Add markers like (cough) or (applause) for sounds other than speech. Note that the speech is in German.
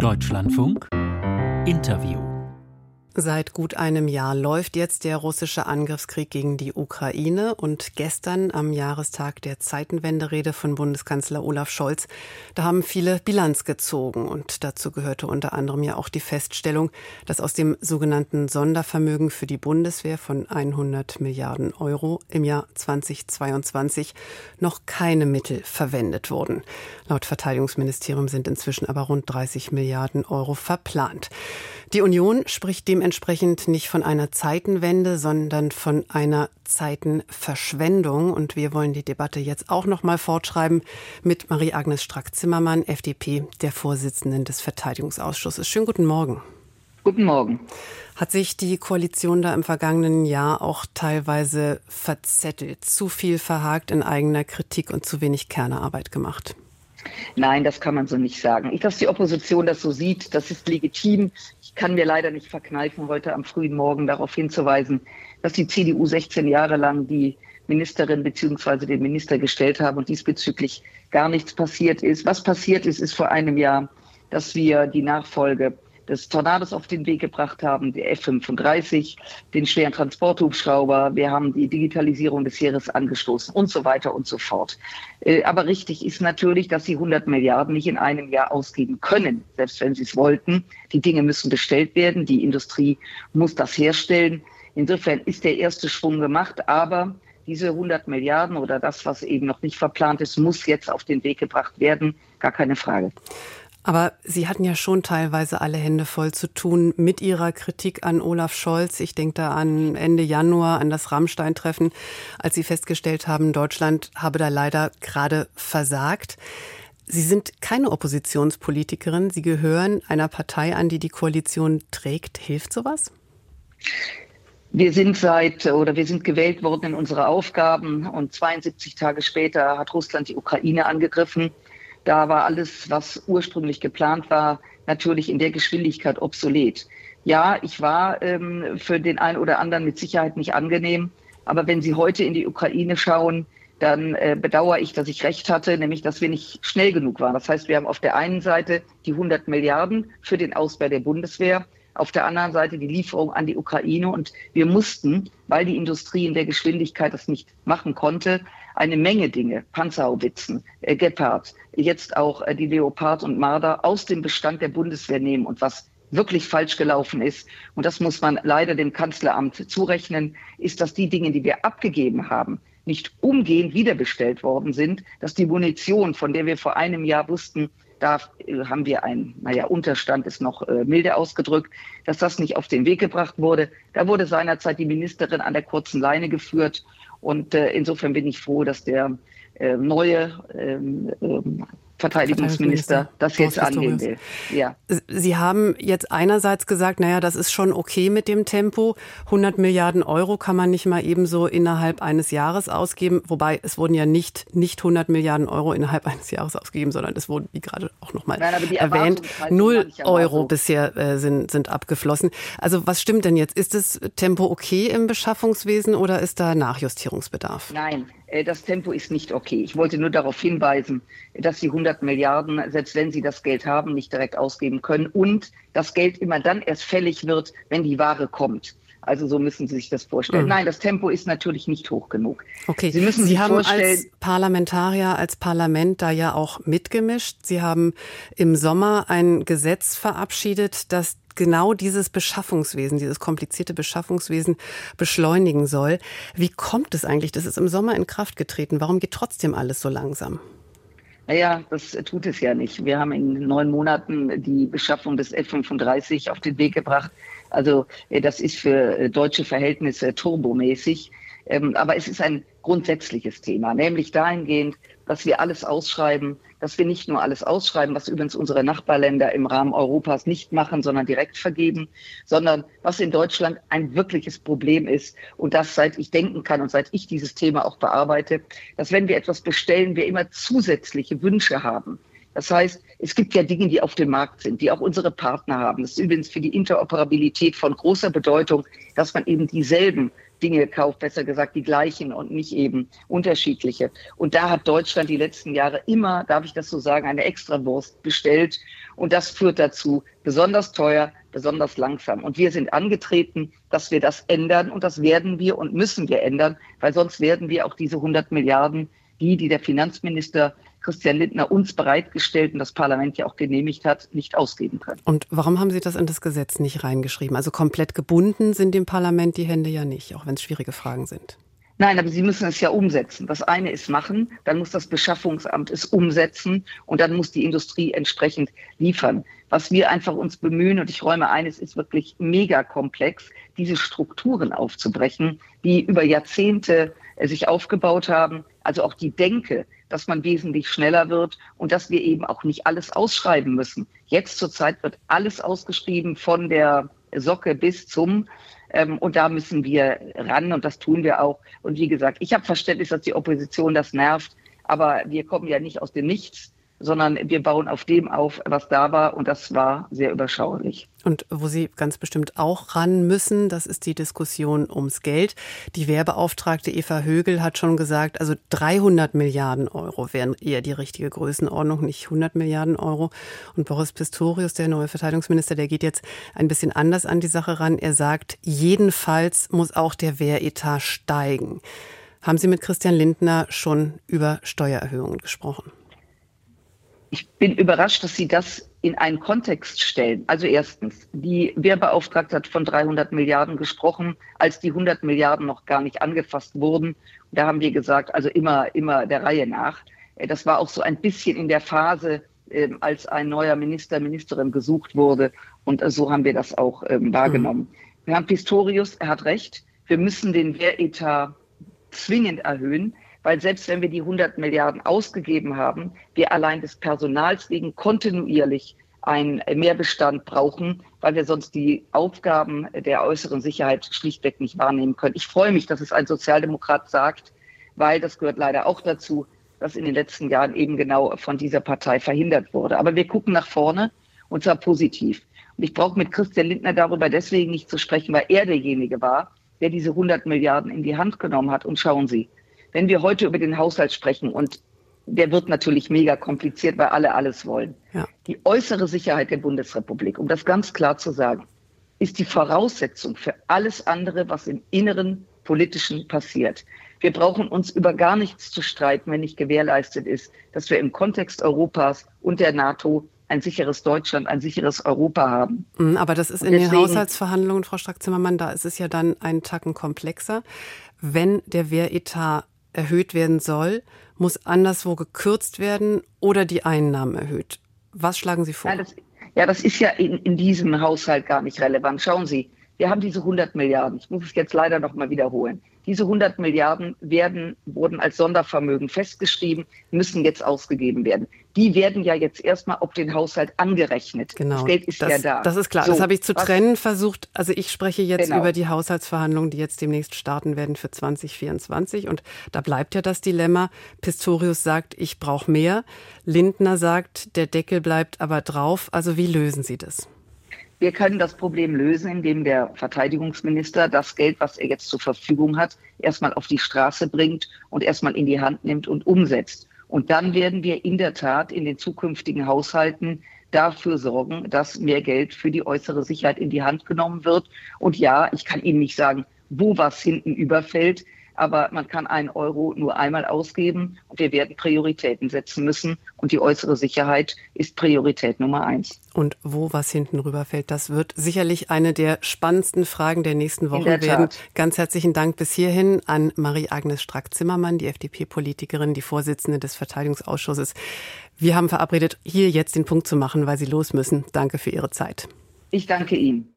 Deutschlandfunk. Interview Seit gut einem Jahr läuft jetzt der russische Angriffskrieg gegen die Ukraine und gestern am Jahrestag der Zeitenwenderede von Bundeskanzler Olaf Scholz, da haben viele Bilanz gezogen und dazu gehörte unter anderem ja auch die Feststellung, dass aus dem sogenannten Sondervermögen für die Bundeswehr von 100 Milliarden Euro im Jahr 2022 noch keine Mittel verwendet wurden. Laut Verteidigungsministerium sind inzwischen aber rund 30 Milliarden Euro verplant. Die Union spricht dementsprechend nicht von einer Zeitenwende, sondern von einer Zeitenverschwendung. Und wir wollen die Debatte jetzt auch noch mal fortschreiben mit Marie-Agnes Strack-Zimmermann, FDP, der Vorsitzenden des Verteidigungsausschusses. Schönen guten Morgen. Guten Morgen. Hat sich die Koalition da im vergangenen Jahr auch teilweise verzettelt, zu viel verhakt in eigener Kritik und zu wenig Kernearbeit gemacht? Nein, das kann man so nicht sagen. Ich, dass die Opposition das so sieht, das ist legitim. Ich kann mir leider nicht verkneifen, heute am frühen Morgen darauf hinzuweisen, dass die CDU 16 Jahre lang die Ministerin beziehungsweise den Minister gestellt haben und diesbezüglich gar nichts passiert ist. Was passiert ist, ist vor einem Jahr, dass wir die Nachfolge des Tornados auf den Weg gebracht haben, der F-35, den schweren Transporthubschrauber. Wir haben die Digitalisierung des Heeres angestoßen und so weiter und so fort. Äh, aber richtig ist natürlich, dass sie 100 Milliarden nicht in einem Jahr ausgeben können, selbst wenn sie es wollten. Die Dinge müssen bestellt werden. Die Industrie muss das herstellen. Insofern ist der erste Schwung gemacht, aber diese 100 Milliarden oder das, was eben noch nicht verplant ist, muss jetzt auf den Weg gebracht werden. Gar keine Frage. Aber Sie hatten ja schon teilweise alle Hände voll zu tun mit Ihrer Kritik an Olaf Scholz. Ich denke da an Ende Januar, an das Rammstein-Treffen, als Sie festgestellt haben, Deutschland habe da leider gerade versagt. Sie sind keine Oppositionspolitikerin. Sie gehören einer Partei an, die die Koalition trägt. Hilft sowas? Wir sind seit oder wir sind gewählt worden in unsere Aufgaben und 72 Tage später hat Russland die Ukraine angegriffen. Da war alles, was ursprünglich geplant war, natürlich in der Geschwindigkeit obsolet. Ja, ich war ähm, für den einen oder anderen mit Sicherheit nicht angenehm. Aber wenn Sie heute in die Ukraine schauen, dann äh, bedauere ich, dass ich recht hatte, nämlich dass wir nicht schnell genug waren. Das heißt, wir haben auf der einen Seite die 100 Milliarden für den Ausbau der Bundeswehr, auf der anderen Seite die Lieferung an die Ukraine. Und wir mussten, weil die Industrie in der Geschwindigkeit das nicht machen konnte, eine Menge Dinge, Panzerhaubitzen, äh, Gepard, jetzt auch äh, die Leopard und Marder aus dem Bestand der Bundeswehr nehmen. Und was wirklich falsch gelaufen ist, und das muss man leider dem Kanzleramt zurechnen, ist, dass die Dinge, die wir abgegeben haben, nicht umgehend wiederbestellt worden sind, dass die Munition, von der wir vor einem Jahr wussten, da äh, haben wir einen, naja, Unterstand ist noch äh, milde ausgedrückt, dass das nicht auf den Weg gebracht wurde. Da wurde seinerzeit die Ministerin an der kurzen Leine geführt und äh, insofern bin ich froh, dass der äh, neue ähm, ähm, Verteidigungsminister das jetzt annehmen will. Ja. Sie haben jetzt einerseits gesagt, naja, das ist schon okay mit dem Tempo. 100 Milliarden Euro kann man nicht mal ebenso innerhalb eines Jahres ausgeben. Wobei es wurden ja nicht, nicht 100 Milliarden Euro innerhalb (laughs) eines Jahres ausgegeben, sondern es wurden, wie gerade auch nochmal erwähnt, null Euro bisher äh, sind, sind abgeflossen. Also was stimmt denn jetzt? Ist das Tempo okay im Beschaffungswesen oder ist da Nachjustierungsbedarf? Nein, das Tempo ist nicht okay. Ich wollte nur darauf hinweisen, dass die 100 Milliarden, selbst wenn sie das Geld haben, nicht direkt ausgeben können und das Geld immer dann erst fällig wird, wenn die Ware kommt. Also so müssen Sie sich das vorstellen. Mhm. Nein, das Tempo ist natürlich nicht hoch genug. Okay. Sie müssen Sie sich haben vorstellen, als Parlamentarier, als Parlament da ja auch mitgemischt. Sie haben im Sommer ein Gesetz verabschiedet, das genau dieses Beschaffungswesen, dieses komplizierte Beschaffungswesen beschleunigen soll. Wie kommt es eigentlich? Das ist im Sommer in Kraft getreten. Warum geht trotzdem alles so langsam? Naja, das tut es ja nicht. Wir haben in neun Monaten die Beschaffung des F-35 auf den Weg gebracht. Also äh, das ist für äh, deutsche Verhältnisse turbomäßig. Ähm, aber es ist ein grundsätzliches Thema, nämlich dahingehend, dass wir alles ausschreiben, dass wir nicht nur alles ausschreiben, was übrigens unsere Nachbarländer im Rahmen Europas nicht machen, sondern direkt vergeben, sondern was in Deutschland ein wirkliches Problem ist und das seit ich denken kann und seit ich dieses Thema auch bearbeite, dass wenn wir etwas bestellen, wir immer zusätzliche Wünsche haben. Das heißt, es gibt ja Dinge, die auf dem Markt sind, die auch unsere Partner haben. Das ist übrigens für die Interoperabilität von großer Bedeutung, dass man eben dieselben Dinge kauft, besser gesagt die gleichen und nicht eben unterschiedliche. Und da hat Deutschland die letzten Jahre immer, darf ich das so sagen, eine Extrawurst bestellt. Und das führt dazu besonders teuer, besonders langsam. Und wir sind angetreten, dass wir das ändern. Und das werden wir und müssen wir ändern, weil sonst werden wir auch diese 100 Milliarden, die, die der Finanzminister Christian Lindner uns bereitgestellt und das Parlament ja auch genehmigt hat, nicht ausgeben können. Und warum haben Sie das in das Gesetz nicht reingeschrieben? Also komplett gebunden sind dem Parlament die Hände ja nicht, auch wenn es schwierige Fragen sind. Nein, aber Sie müssen es ja umsetzen. Das eine ist machen, dann muss das Beschaffungsamt es umsetzen und dann muss die Industrie entsprechend liefern. Was wir einfach uns bemühen, und ich räume ein, es ist wirklich mega komplex, diese Strukturen aufzubrechen, die über Jahrzehnte äh, sich aufgebaut haben. Also auch die Denke, dass man wesentlich schneller wird und dass wir eben auch nicht alles ausschreiben müssen. Jetzt zurzeit wird alles ausgeschrieben von der Socke bis zum ähm, und da müssen wir ran und das tun wir auch. Und wie gesagt, ich habe Verständnis, dass die Opposition das nervt, aber wir kommen ja nicht aus dem Nichts sondern wir bauen auf dem auf, was da war und das war sehr überschaulich. Und wo Sie ganz bestimmt auch ran müssen, das ist die Diskussion ums Geld. Die Wehrbeauftragte Eva Högel hat schon gesagt, also 300 Milliarden Euro wären eher die richtige Größenordnung, nicht 100 Milliarden Euro. Und Boris Pistorius, der neue Verteidigungsminister, der geht jetzt ein bisschen anders an die Sache ran. Er sagt, jedenfalls muss auch der Wehretat steigen. Haben Sie mit Christian Lindner schon über Steuererhöhungen gesprochen? Ich bin überrascht, dass Sie das in einen Kontext stellen. Also erstens, die Wehrbeauftragte hat von 300 Milliarden gesprochen, als die 100 Milliarden noch gar nicht angefasst wurden. Da haben wir gesagt, also immer, immer der Reihe nach. Äh, das war auch so ein bisschen in der Phase, ähm, als ein neuer Minister, Ministerin gesucht wurde. Und äh, so haben wir das auch ähm, wahrgenommen. Mhm. Herrn Pistorius, er hat recht. Wir müssen den Wehretat zwingend erhöhen weil selbst wenn wir die 100 Milliarden ausgegeben haben, wir allein des Personals wegen kontinuierlich einen Mehrbestand brauchen, weil wir sonst die Aufgaben der äußeren Sicherheit schlichtweg nicht wahrnehmen können. Ich freue mich, dass es ein Sozialdemokrat sagt, weil das gehört leider auch dazu, dass in den letzten Jahren eben genau von dieser Partei verhindert wurde. Aber wir gucken nach vorne und zwar positiv. Und ich brauche mit Christian Lindner darüber deswegen nicht zu sprechen, weil er derjenige war, der diese 100 Milliarden in die Hand genommen hat. Und schauen Sie, wenn wir heute über den Haushalt sprechen und der wird natürlich mega kompliziert, weil alle alles wollen. Ja. Die äußere Sicherheit der Bundesrepublik, um das ganz klar zu sagen, ist die Voraussetzung für alles andere, was im Inneren politischen passiert. Wir brauchen uns über gar nichts zu streiten, wenn nicht gewährleistet ist, dass wir im Kontext Europas und der NATO ein sicheres Deutschland, ein sicheres Europa haben. Mhm, aber das ist in deswegen, den Haushaltsverhandlungen, Frau Strack-Zimmermann, da ist es ja dann einen Tacken komplexer. Wenn der Wehretat erhöht werden soll, muss anderswo gekürzt werden oder die Einnahmen erhöht. Was schlagen Sie vor? Ja, das, ja, das ist ja in, in diesem Haushalt gar nicht relevant. Schauen Sie, wir haben diese 100 Milliarden. Ich muss es jetzt leider noch mal wiederholen. Diese 100 Milliarden werden, wurden als Sondervermögen festgeschrieben, müssen jetzt ausgegeben werden. Die werden ja jetzt erstmal auf den Haushalt angerechnet. Genau. Das Geld ist das, ja da. Das ist klar. So, das habe ich zu trennen versucht. Also ich spreche jetzt genau. über die Haushaltsverhandlungen, die jetzt demnächst starten werden für 2024. Und da bleibt ja das Dilemma. Pistorius sagt, ich brauche mehr. Lindner sagt, der Deckel bleibt aber drauf. Also wie lösen Sie das? Wir können das Problem lösen, indem der Verteidigungsminister das Geld, was er jetzt zur Verfügung hat, erstmal auf die Straße bringt und erstmal in die Hand nimmt und umsetzt. Und dann werden wir in der Tat in den zukünftigen Haushalten dafür sorgen, dass mehr Geld für die äußere Sicherheit in die Hand genommen wird. Und ja, ich kann Ihnen nicht sagen, wo was hinten überfällt aber man kann einen Euro nur einmal ausgeben und wir werden Prioritäten setzen müssen und die äußere Sicherheit ist Priorität Nummer eins. Und wo was hinten rüberfällt, das wird sicherlich eine der spannendsten Fragen der nächsten Wochen der werden. Ganz herzlichen Dank bis hierhin an Marie-Agnes Strack-Zimmermann, die FDP-Politikerin, die Vorsitzende des Verteidigungsausschusses. Wir haben verabredet, hier jetzt den Punkt zu machen, weil Sie los müssen. Danke für Ihre Zeit. Ich danke Ihnen.